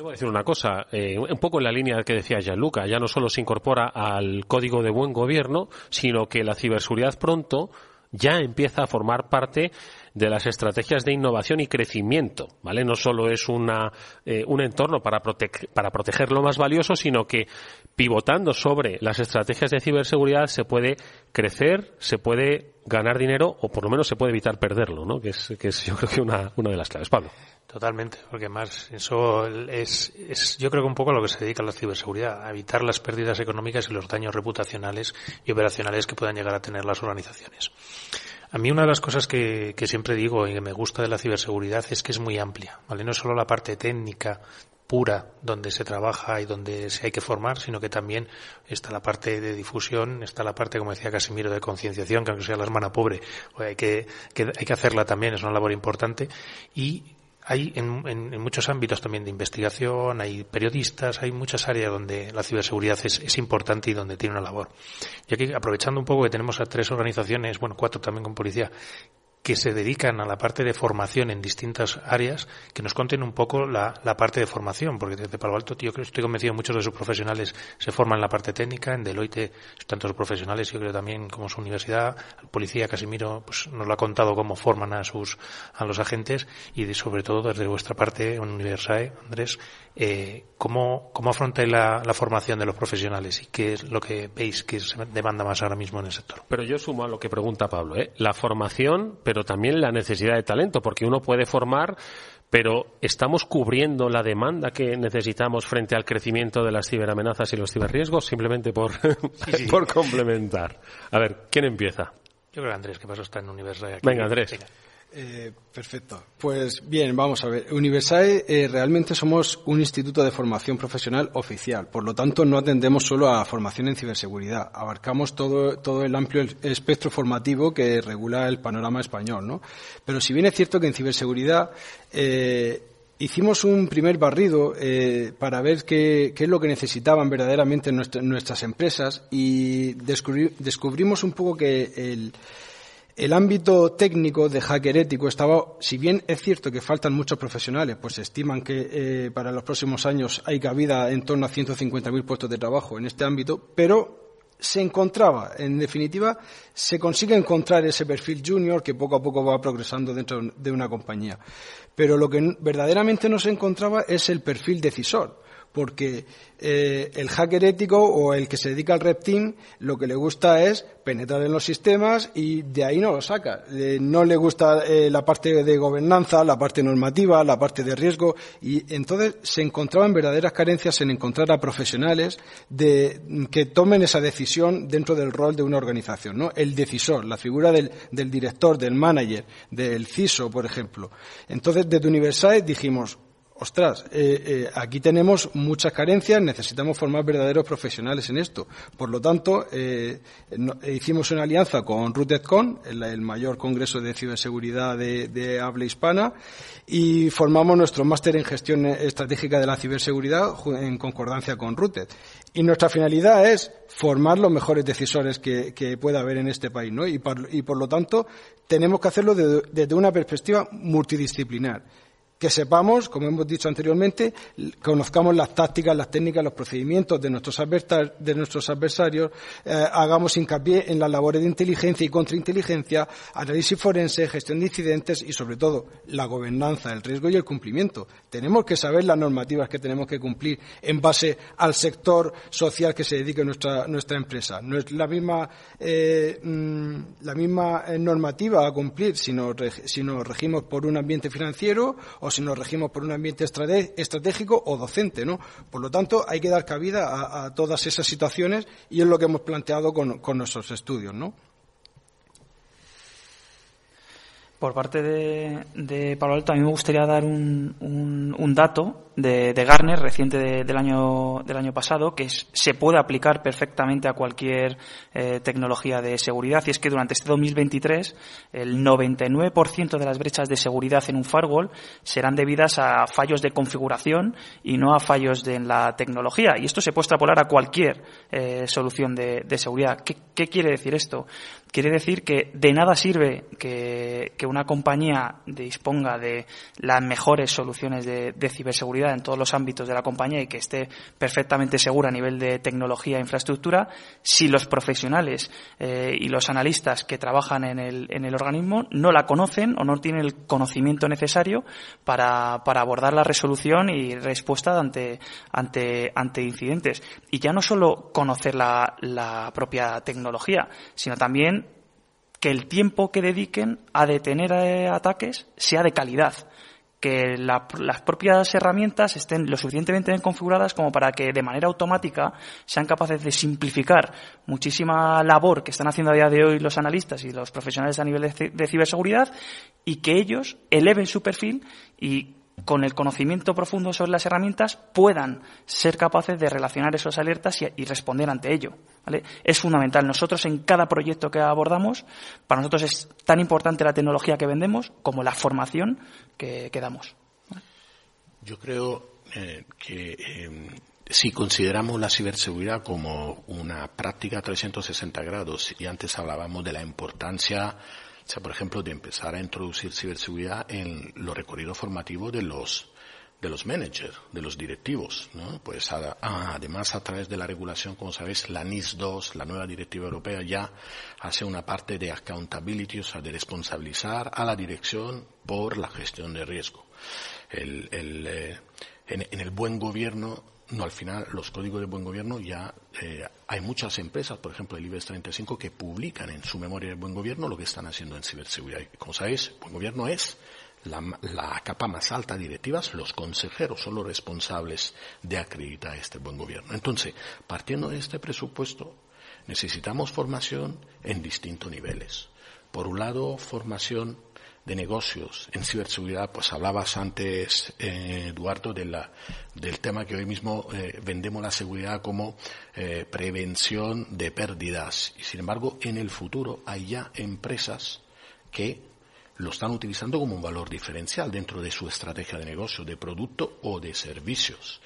a decir una cosa, eh, un poco en la línea que decía Gianluca, ya no solo se incorpora al código de buen gobierno, sino que la ciberseguridad pronto ya empieza a formar parte de las estrategias de innovación y crecimiento, ¿vale? No solo es una, eh, un entorno para, para proteger lo más valioso, sino que pivotando sobre las estrategias de ciberseguridad se puede crecer, se puede ganar dinero o por lo menos se puede evitar perderlo, ¿no? Que es, que es yo creo que una, una de las claves. Pablo. Totalmente, porque más eso es, es, yo creo que un poco a lo que se dedica la ciberseguridad, a evitar las pérdidas económicas y los daños reputacionales y operacionales que puedan llegar a tener las organizaciones. A mí una de las cosas que, que siempre digo y que me gusta de la ciberseguridad es que es muy amplia, ¿vale? No es solo la parte técnica pura donde se trabaja y donde se hay que formar, sino que también está la parte de difusión, está la parte, como decía Casimiro, de concienciación, que aunque sea la hermana pobre, pues hay que, que, hay que hacerla también, es una labor importante, y hay en, en, muchos ámbitos también de investigación, hay periodistas, hay muchas áreas donde la ciberseguridad es, es, importante y donde tiene una labor. Y aquí, aprovechando un poco que tenemos a tres organizaciones, bueno, cuatro también con policía, que se dedican a la parte de formación en distintas áreas, que nos conten un poco la, la parte de formación, porque desde Palo Alto yo creo, estoy convencido muchos de sus profesionales se forman en la parte técnica, en Deloitte, tantos profesionales, yo creo también como su universidad, el policía Casimiro pues, nos lo ha contado cómo forman a sus a los agentes y de, sobre todo desde vuestra parte Universae, Andrés, eh, ¿cómo, cómo afrontáis la, la, formación de los profesionales y qué es lo que veis que se demanda más ahora mismo en el sector? Pero yo sumo a lo que pregunta Pablo, ¿eh? la formación, pero también la necesidad de talento, porque uno puede formar pero estamos cubriendo la demanda que necesitamos frente al crecimiento de las ciberamenazas y los ciberriesgos simplemente por, [LAUGHS] por complementar. A ver, ¿quién empieza? Yo creo que Andrés, que pasó está en Universal. Aquí. Venga, Andrés. Eh, perfecto. Pues bien, vamos a ver. Universae eh, realmente somos un instituto de formación profesional oficial. Por lo tanto, no atendemos solo a formación en ciberseguridad. Abarcamos todo, todo el amplio espectro formativo que regula el panorama español, ¿no? Pero si bien es cierto que en ciberseguridad eh, hicimos un primer barrido eh, para ver qué, qué, es lo que necesitaban verdaderamente nuestras empresas y descubrimos un poco que el el ámbito técnico de hacker ético estaba, si bien es cierto que faltan muchos profesionales, pues se estiman que eh, para los próximos años hay cabida en torno a 150.000 puestos de trabajo en este ámbito, pero se encontraba, en definitiva, se consigue encontrar ese perfil junior que poco a poco va progresando dentro de una compañía. Pero lo que verdaderamente no se encontraba es el perfil decisor porque eh, el hacker ético o el que se dedica al red team lo que le gusta es penetrar en los sistemas y de ahí no lo saca. Eh, no le gusta eh, la parte de gobernanza, la parte normativa, la parte de riesgo y entonces se encontraban verdaderas carencias en encontrar a profesionales de, que tomen esa decisión dentro del rol de una organización, ¿no? El decisor, la figura del, del director, del manager, del CISO, por ejemplo. Entonces, desde Universal dijimos, ostras, eh, eh, aquí tenemos muchas carencias, necesitamos formar verdaderos profesionales en esto. Por lo tanto, eh, hicimos una alianza con RootedCon, el, mayor congreso de ciberseguridad de, habla hispana, y formamos nuestro máster en gestión estratégica de la ciberseguridad en concordancia con Rooted. Y nuestra finalidad es formar los mejores decisores que, pueda haber en este país, ¿no? Y por, lo tanto, tenemos que hacerlo desde una perspectiva multidisciplinar que sepamos, como hemos dicho anteriormente, conozcamos las tácticas, las técnicas, los procedimientos de nuestros, adversarios, eh, hagamos hincapié en las labores de inteligencia y contrainteligencia, análisis forense, gestión de incidentes y, sobre todo, la gobernanza, el riesgo y el cumplimiento. Tenemos que saber las normativas que tenemos que cumplir en base al sector social que se dedique nuestra, nuestra empresa. No es la misma, eh, mm, la misma eh, normativa a cumplir si nos, si nos regimos por un ambiente financiero o si nos regimos por un ambiente estratégico o docente, ¿no? Por lo tanto, hay que dar cabida a, todas esas situaciones y es lo que hemos planteado con, con nuestros estudios, ¿no? Por parte de, de Palo Alto, a mí me gustaría dar un, dato de, Garner reciente del, año, del año pasado que se puede aplicar perfectamente a cualquier eh, tecnología de seguridad y es que durante este 2023 el 99% de las brechas de seguridad en un firewall serán debidas a fallos de configuración y no a fallos de, en la tecnología. Y esto se puede extrapolar a cualquier eh, solución de, seguridad. ¿Qué, ¿Qué quiere decir esto? Quiere decir que de nada sirve que, que una compañía disponga de las mejores soluciones de, ciberseguridad en todos los ámbitos de la compañía y que esté perfectamente segura a nivel de tecnología e infraestructura, si los profesionales eh, y los analistas que trabajan en el, en el organismo no la conocen o no tienen el conocimiento necesario para, abordar la resolución y respuesta ante, ante, ante incidentes. Y ya no solo conocer la propia tecnología, sino también que el tiempo que dediquen a detener eh, ataques sea de calidad, que las propias herramientas estén lo suficientemente bien configuradas como para que de manera automática sean capaces de simplificar muchísima labor que están haciendo a día de hoy los analistas y los profesionales a nivel de ciberseguridad y que ellos eleven su perfil y con el conocimiento profundo sobre las herramientas puedan ser capaces de relacionar esas alertas y, responder ante ello. Es fundamental. Nosotros en cada proyecto que abordamos, para nosotros es tan importante la tecnología que vendemos como la formación que, damos. Yo creo eh, que em, si consideramos la ciberseguridad como una práctica 360 grados, y antes hablábamos de la importancia sea, por ejemplo, de empezar a introducir ciberseguridad en los recorridos formativos de los de los managers, de los directivos, ¿no? Pues además a través de la regulación, como sabéis, la NIS 2, la nueva directiva europea, ya hace una parte de accountability, o sea, de responsabilizar a la dirección por la gestión de riesgo. El, el, eh, en, en, el buen gobierno no, al final los códigos de buen gobierno ya eh, hay muchas empresas, por ejemplo el IBEX 35, que publican en su memoria de buen gobierno lo que están haciendo en ciberseguridad. como sabéis, buen gobierno es la, la, capa más alta directivas, los consejeros son los responsables de acreditar este buen gobierno. Entonces, partiendo de este presupuesto, necesitamos formación en distintos niveles. Por un lado, formación de negocios en ciberseguridad, pues hablabas antes, eh, Eduardo, del tema que hoy mismo eh, vendemos la seguridad como eh, prevención de pérdidas. Y sin embargo, en el futuro hay ya empresas que lo están utilizando como un valor diferencial dentro de su estrategia de negocio, de producto o de servicios.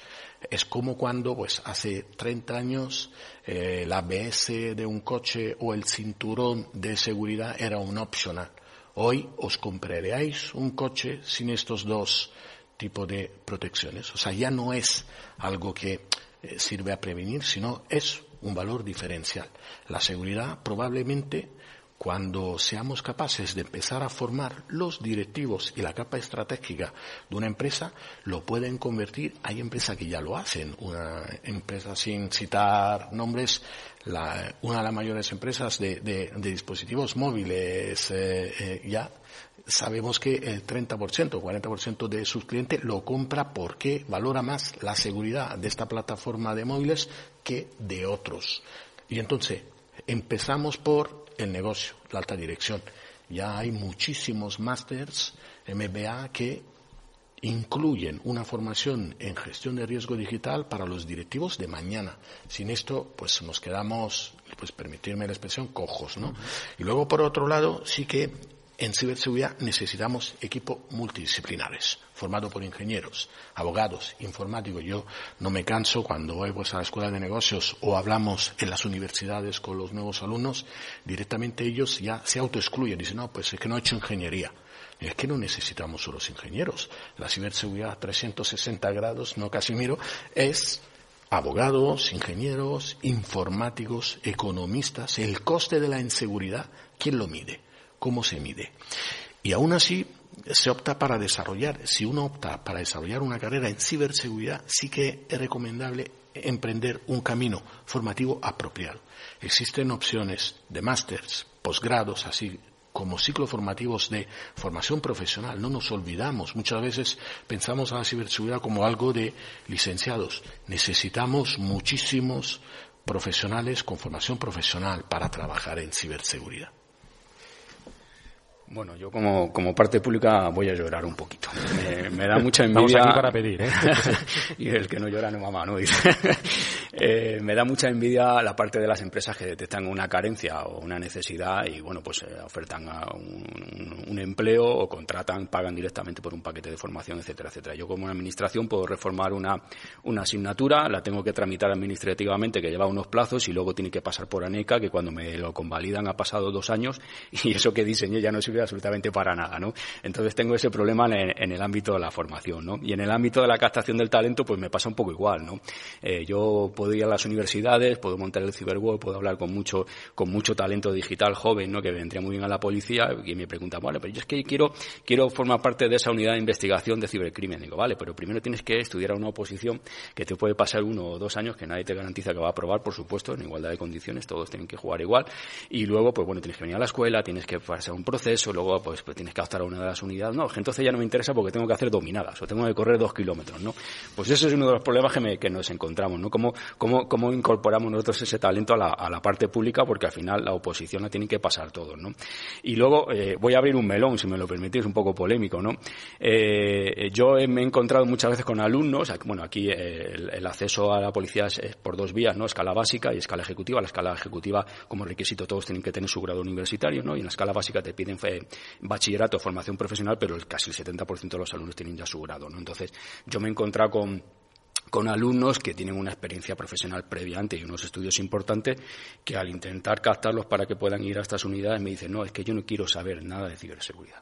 Es como cuando, pues, hace 30 años, eh, la ABS de un coche o el cinturón de seguridad era un opcional. Hoy os compraréis un coche sin estos dos tipos de protecciones. O sea, ya no es algo que eh, sirve a prevenir, sino es un valor diferencial. La seguridad probablemente cuando seamos capaces de empezar a formar los directivos y la capa estratégica de una empresa, lo pueden convertir, hay empresas que ya lo hacen, una empresa sin citar nombres, una de las mayores empresas de, dispositivos móviles eh, eh, ya sabemos que el 30% o 40% de sus clientes lo compra porque valora más la seguridad de esta plataforma de móviles que de otros. Y entonces empezamos por el negocio, la alta dirección. Ya hay muchísimos másters MBA que incluyen una formación en gestión de riesgo digital para los directivos de mañana. Sin esto, pues nos quedamos, pues permitirme la expresión, cojos, ¿no? Y luego, por otro lado, sí que en ciberseguridad necesitamos equipos multidisciplinares, formados por ingenieros, abogados, informáticos. Yo no me canso cuando voy pues, a la escuela de negocios o hablamos en las universidades con los nuevos alumnos, directamente ellos ya se autoexcluyen. Dicen, no, pues es que no he hecho ingeniería. Es que no necesitamos solo ingenieros. La ciberseguridad a 360 grados, no Casimiro, es abogados, ingenieros, informáticos, economistas. El coste de la inseguridad, ¿quién lo mide? cómo se mide. Y aún así se opta para desarrollar, si uno opta para desarrollar una carrera en ciberseguridad, sí que es recomendable emprender un camino formativo apropiado. Existen opciones de másters, posgrados, así como ciclos formativos de formación profesional. No nos olvidamos, muchas veces pensamos a la ciberseguridad como algo de licenciados. Necesitamos muchísimos profesionales con formación profesional para trabajar en ciberseguridad. Bueno, yo como, como parte pública voy a llorar un poquito. Me, da mucha envidia. Vamos aquí para pedir, ¿eh? [LAUGHS] y el que no llora no mamá, ¿no? Eh, me da mucha envidia la parte de las empresas que detectan una carencia o una necesidad y, bueno, pues eh, ofertan un, empleo o contratan, pagan directamente por un paquete de formación, etcétera, etcétera. Yo como administración puedo reformar una, una asignatura, la tengo que tramitar administrativamente, que lleva unos plazos y luego tiene que pasar por ANECA, que cuando me lo convalidan ha pasado dos años [LAUGHS] y eso que diseñé ya no sirve absolutamente para nada, ¿no? Entonces tengo ese problema en, el ámbito de la formación, ¿no? Y en el ámbito de la captación del talento, pues me pasa un poco igual, ¿no? Eh, yo ir a las universidades, puedo montar el Cyberworld, puedo hablar con mucho, con mucho talento digital joven, ¿no? Que vendría muy bien a la policía y me pregunta, vale, pero yo es que quiero, quiero formar parte de esa unidad de investigación de cibercrimen. Digo, vale, pero primero tienes que estudiar una oposición que te puede pasar uno o dos años, que nadie te garantiza que va a aprobar, por supuesto, en igualdad de condiciones, todos tienen que jugar igual. Y luego, pues bueno, tienes que venir a la escuela, tienes que pasar un proceso, luego pues, pues tienes que optar a una de las unidades. No, entonces ya no me interesa porque tengo que hacer dominadas o tengo que correr dos kilómetros, ¿no? Pues ese es uno de los problemas que, que nos encontramos, ¿no? ¿Cómo, cómo, incorporamos nosotros ese talento a la, a la, parte pública? Porque al final la oposición la tienen que pasar todos, ¿no? Y luego eh, voy a abrir un melón, si me lo permitís, un poco polémico, ¿no? Eh, yo me he encontrado muchas veces con alumnos, bueno, aquí eh, el, acceso a la policía es, por dos vías, ¿no? Escala básica y escala ejecutiva. La escala ejecutiva, como requisito, todos tienen que tener su grado universitario, ¿no? Y en la escala básica te piden fe, bachillerato, formación profesional, pero casi el 70% de los alumnos tienen ya su grado, ¿no? Entonces, yo me he encontrado con con alumnos que tienen una experiencia profesional previa antes y unos estudios importantes que al intentar captarlos para que puedan ir a estas unidades me dicen, no, es que yo no quiero saber nada de ciberseguridad.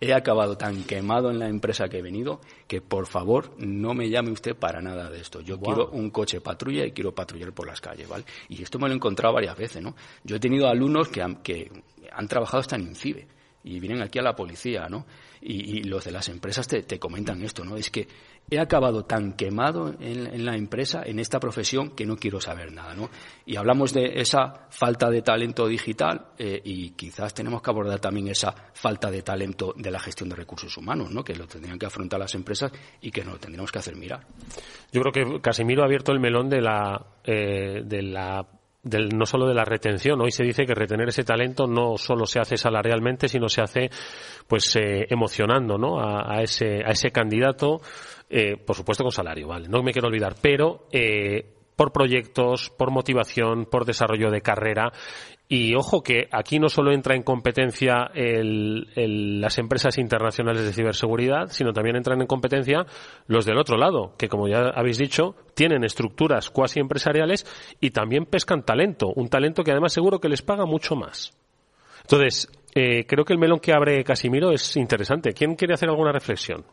He acabado tan quemado en la empresa que he venido que por favor no me llame usted para nada de esto. Yo quiero un coche patrulla y quiero patrullar por las calles, ¿vale? Y esto me lo he encontrado varias veces, ¿no? Yo he tenido alumnos que han, que han trabajado hasta en INCIBE y vienen aquí a la policía, ¿no? Y, los de las empresas te, comentan esto, ¿no? Es que he acabado tan quemado en, la empresa, en esta profesión, que no quiero saber nada, ¿no? Y hablamos de esa falta de talento digital eh, y quizás tenemos que abordar también esa falta de talento de la gestión de recursos humanos, ¿no? Que lo tendrían que afrontar las empresas y que nos lo tendríamos que hacer mirar. Yo creo que Casimiro ha abierto el melón de la, eh, de la no solo de la retención. Hoy se dice que retener ese talento no solo se hace salarialmente, sino se hace pues eh, emocionando ¿no? a, ese, a ese candidato, eh, por supuesto con salario, ¿vale? No me quiero olvidar, pero eh, por proyectos, por motivación, por desarrollo de carrera y ojo que aquí no solo entra en competencia las empresas internacionales de ciberseguridad, sino también entran en competencia los del otro lado, que como ya habéis dicho, tienen estructuras cuasi empresariales y también pescan talento, un talento que además seguro que les paga mucho más. Entonces, eh, creo que el melón que abre Casimiro es interesante. ¿Quién quiere hacer alguna reflexión?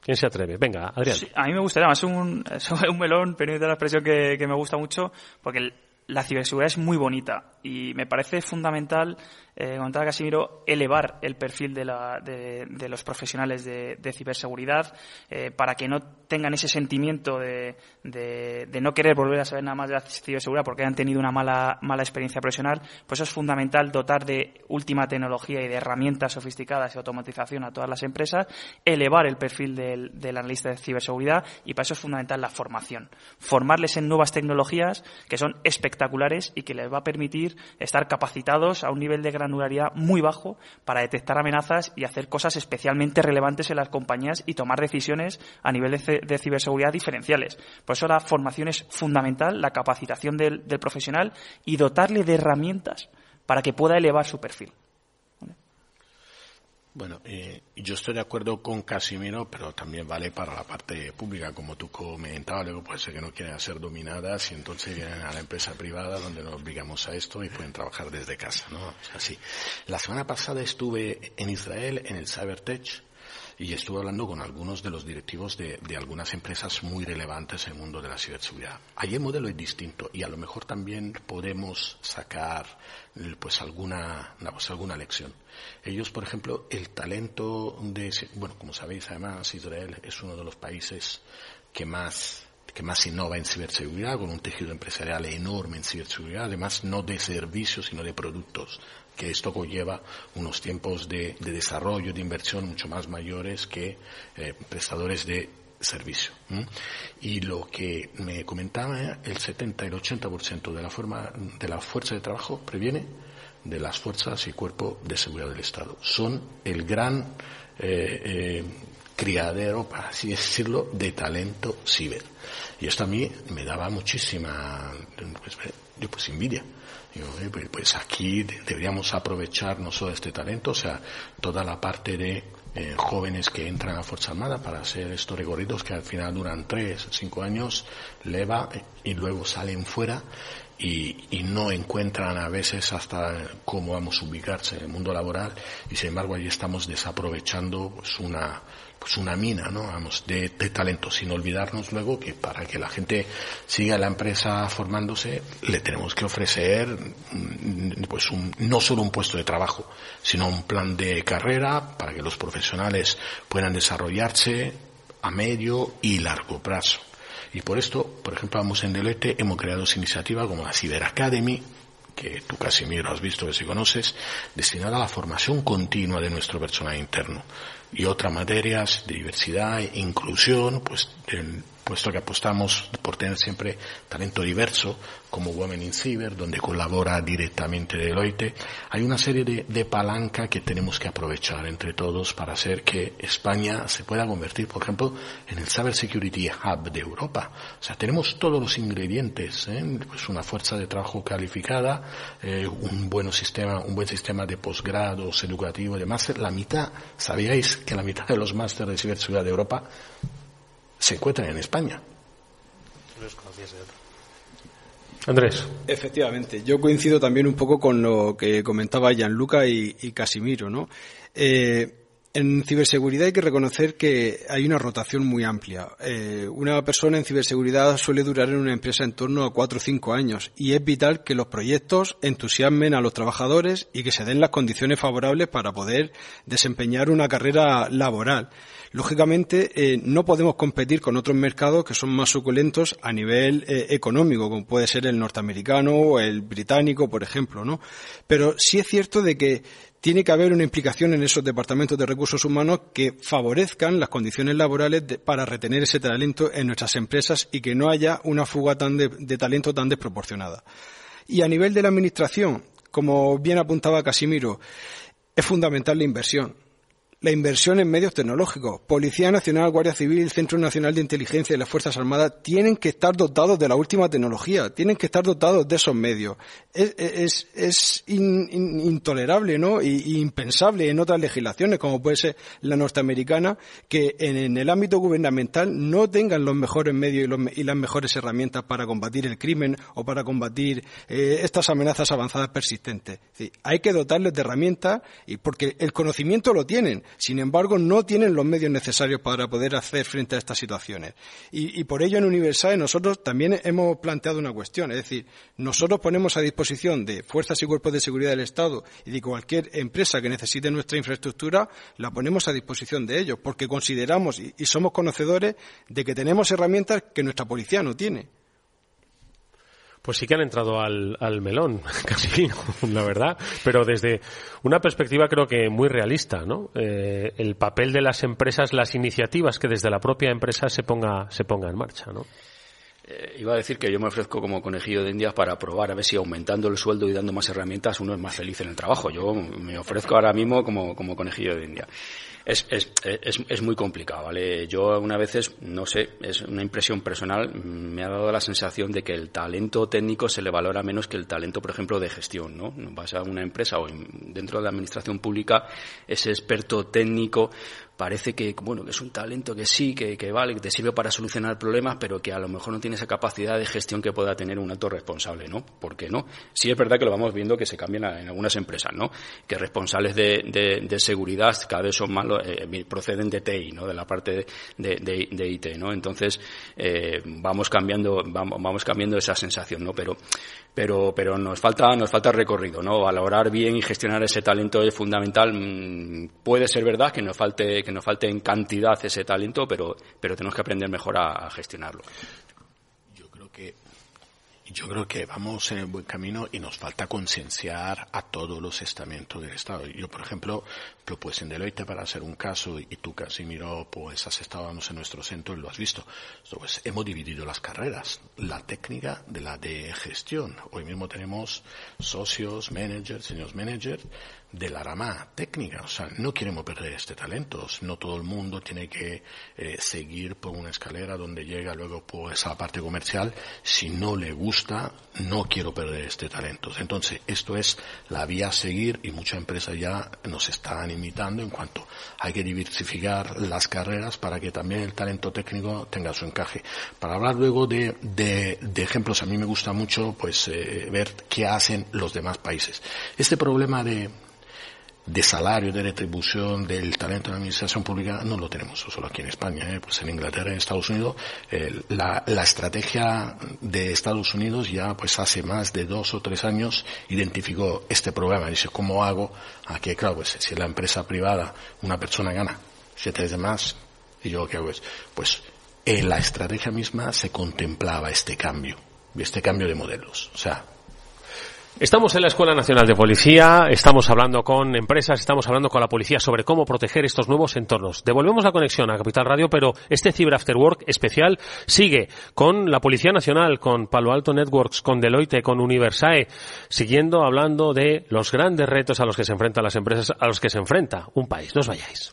¿Quién se atreve? Venga, Adrián. a mí me gustaría, es un, [LAUGHS] es un melón, permite la expresión que, que me gusta mucho, porque el, la ciberseguridad es muy bonita y me parece fundamental, eh, comentaba Casimiro, elevar el perfil de, la, de, los profesionales de, ciberseguridad eh, para que no tengan ese sentimiento de, no querer volver a saber nada más de la ciberseguridad porque han tenido una mala, mala experiencia profesional. Pues es fundamental dotar de última tecnología y de herramientas sofisticadas y automatización a todas las empresas, elevar el perfil del, analista de ciberseguridad y para eso es fundamental la formación. Formarles en nuevas tecnologías que son espectaculares y que les va a permitir estar capacitados a un nivel de granularidad muy bajo para detectar amenazas y hacer cosas especialmente relevantes en las compañías y tomar decisiones a nivel de, ciberseguridad diferenciales. Por eso la formación es fundamental, la capacitación del profesional y dotarle de herramientas para que pueda elevar su perfil. Bueno, eh, yo estoy de acuerdo con Casimiro, pero también vale para la parte pública, como tú comentabas, luego puede ser que no quieran ser dominadas y entonces vienen a la empresa privada donde nos obligamos a esto y pueden trabajar desde casa, ¿no? Así. La semana pasada estuve en Israel en el CyberTech y estuve hablando con algunos de los directivos de, de, algunas empresas muy relevantes en el mundo de la ciberseguridad. Allí el modelo es distinto y a lo mejor también podemos sacar pues alguna, pues, alguna lección. Ellos, por ejemplo, el talento de, bueno, como sabéis, además Israel es uno de los países que más que más innova en ciberseguridad, con un tejido empresarial enorme en ciberseguridad, además no de servicios, sino de productos que esto conlleva unos tiempos de, desarrollo, de inversión mucho más mayores que eh, prestadores de servicio. Y lo que me comentaba, el 70 y el 80% de la, de la fuerza de trabajo previene de las fuerzas y cuerpo de seguridad del Estado. Son el gran eh, eh, criadero, para así decirlo, de talento ciber. Y esto a mí me daba muchísima pues, pues envidia. Pues, pues aquí deberíamos aprovechar no solo este talento, o sea, toda la parte de eh, jóvenes que entran a Fuerza Armada para hacer estos recorridos que al final duran tres, cinco años, leva y luego salen fuera y, y, no encuentran a veces hasta cómo vamos a ubicarse en el mundo laboral y sin embargo allí estamos desaprovechando pues una pues una mina, ¿no? Vamos, de, talento, sin olvidarnos luego que para que la gente siga la empresa formándose, le tenemos que ofrecer, mm, pues un, no solo un puesto de trabajo, sino un plan de carrera para que los profesionales puedan desarrollarse a medio y largo plazo. Y por esto, por ejemplo, vamos en Deloitte, hemos creado iniciativas como la Cyber Academy, que tú Casimiro has visto que si conoces, destinada a la formación continua de nuestro personal interno. Y otras materias de diversidad e inclusión, pues puesto que apostamos por tener siempre talento diverso, como Women in Cyber, donde colabora directamente Deloitte, hay una serie de, de palanca que tenemos que aprovechar entre todos para hacer que España se pueda convertir, por ejemplo, en el Cyber Security Hub de Europa. O sea, tenemos todos los ingredientes, ¿eh? pues una fuerza de trabajo calificada, eh, un buen sistema, un buen sistema de posgrados educativos, de máster. La mitad, ¿sabíais que la mitad de los másteres de ciberseguridad de Europa se encuentran en España. Andrés. Efectivamente, yo coincido también un poco con lo que comentaba Gianluca y, y Casimiro, ¿no? Eh, en ciberseguridad hay que reconocer que hay una rotación muy amplia. Eh, una persona en ciberseguridad suele durar en una empresa en torno a cuatro o cinco años y es vital que los proyectos entusiasmen a los trabajadores y que se den las condiciones favorables para poder desempeñar una carrera laboral. Lógicamente, eh, no podemos competir con otros mercados que son más suculentos a nivel eh, económico, como puede ser el norteamericano o el británico, por ejemplo, ¿no? Pero sí es cierto de que tiene que haber una implicación en esos departamentos de recursos humanos que favorezcan las condiciones laborales para retener ese talento en nuestras empresas y que no haya una fuga tan de talento tan desproporcionada. Y a nivel de la administración, como bien apuntaba Casimiro, es fundamental la inversión la inversión en medios tecnológicos. Policía Nacional, Guardia Civil, Centro Nacional de Inteligencia y las Fuerzas Armadas tienen que estar dotados de la última tecnología, tienen que estar dotados de esos medios. Es, intolerable ¿no? Y, impensable en otras legislaciones, como puede ser la norteamericana, que en, el ámbito gubernamental no tengan los mejores medios y, las mejores herramientas para combatir el crimen o para combatir eh, estas amenazas avanzadas persistentes. hay que dotarles de herramientas y porque el conocimiento lo tienen Sin embargo, no tienen los medios necesarios para poder hacer frente a estas situaciones. Y, por ello en Universal nosotros también hemos planteado una cuestión, es decir, nosotros ponemos a disposición de fuerzas y cuerpos de seguridad del Estado y de cualquier empresa que necesite nuestra infraestructura, la ponemos a disposición de ellos, porque consideramos y somos conocedores de que tenemos herramientas que nuestra policía no tiene. Pues sí que han entrado al, melón, [LAUGHS] casi, la verdad, pero desde una perspectiva creo que muy realista, ¿no? Eh, el papel de las empresas, las iniciativas que desde la propia empresa se ponga, se ponga en marcha, ¿no? Eh, iba a decir que yo me ofrezco como conejillo de indias para probar a ver si aumentando el sueldo y dando más herramientas uno es más feliz en el trabajo. Yo me ofrezco ahora mismo como, como conejillo de India es, es, es, es, muy complicado, ¿vale? Yo una veces, no sé, es una impresión personal, me ha dado la sensación de que el talento técnico se le valora menos que el talento, por ejemplo, de gestión, ¿no? Vas a una empresa o dentro de la administración pública, ese experto técnico parece que, bueno, que es un talento que sí, que, que, vale, que te sirve para solucionar problemas, pero que a lo mejor no tiene esa capacidad de gestión que pueda tener un alto responsable, ¿no? ¿Por qué no? Sí es verdad que lo vamos viendo que se cambian en algunas empresas, ¿no? Que responsables de, de, seguridad cada vez son más, eh, proceden de TI, ¿no? De la parte de, de IT, ¿no? Entonces, eh, vamos cambiando, vamos, vamos cambiando esa sensación, ¿no? Pero, pero, pero nos falta, nos falta recorrido, ¿no? Valorar bien y gestionar ese talento es fundamental. Mm, puede ser verdad que nos falte, que nos falte en cantidad ese talento, pero, tenemos que aprender mejor a gestionarlo. Yo creo que vamos en el buen camino y nos falta concienciar a todos los estamentos del Estado. Yo, por ejemplo, pues en Deloitte para hacer un caso y tú, Casimiro, pues has estado en nuestro centro y lo has visto. Pues hemos dividido las carreras, la técnica de la de gestión. Hoy mismo tenemos socios, managers, señores managers, de la rama técnica. O sea, no queremos perder este talento. No todo el mundo tiene que eh, seguir por una escalera donde llega luego pues a la parte comercial. Si no le gusta, no quiero perder este talento. Entonces, esto es la vía a seguir y muchas empresas ya nos están imitando en cuanto hay que diversificar las carreras para que también el talento técnico tenga su encaje. Para hablar luego de, de, de ejemplos, a mí me gusta mucho pues eh, ver qué hacen los demás países. Este problema de de salario, de retribución del talento en la administración pública no lo tenemos solo aquí en España. ¿eh? Pues en Inglaterra, en Estados Unidos, la, la, estrategia de Estados Unidos ya pues hace más de dos o tres años identificó este problema. Dice, ¿cómo hago? Aquí, claro, pues si la empresa privada una persona gana siete veces más, y yo qué hago es, pues en la estrategia misma se contemplaba este cambio, este cambio de modelos. O sea, Estamos en la Escuela Nacional de Policía, estamos hablando con empresas, estamos hablando con la policía sobre cómo proteger estos nuevos entornos. Devolvemos la conexión a Capital Radio, pero este Cyber After Work especial sigue con la Policía Nacional, con Palo Alto Networks, con Deloitte, con Universae, siguiendo hablando de los grandes retos a los que se enfrentan las empresas, a los que se enfrenta un país. No os vayáis.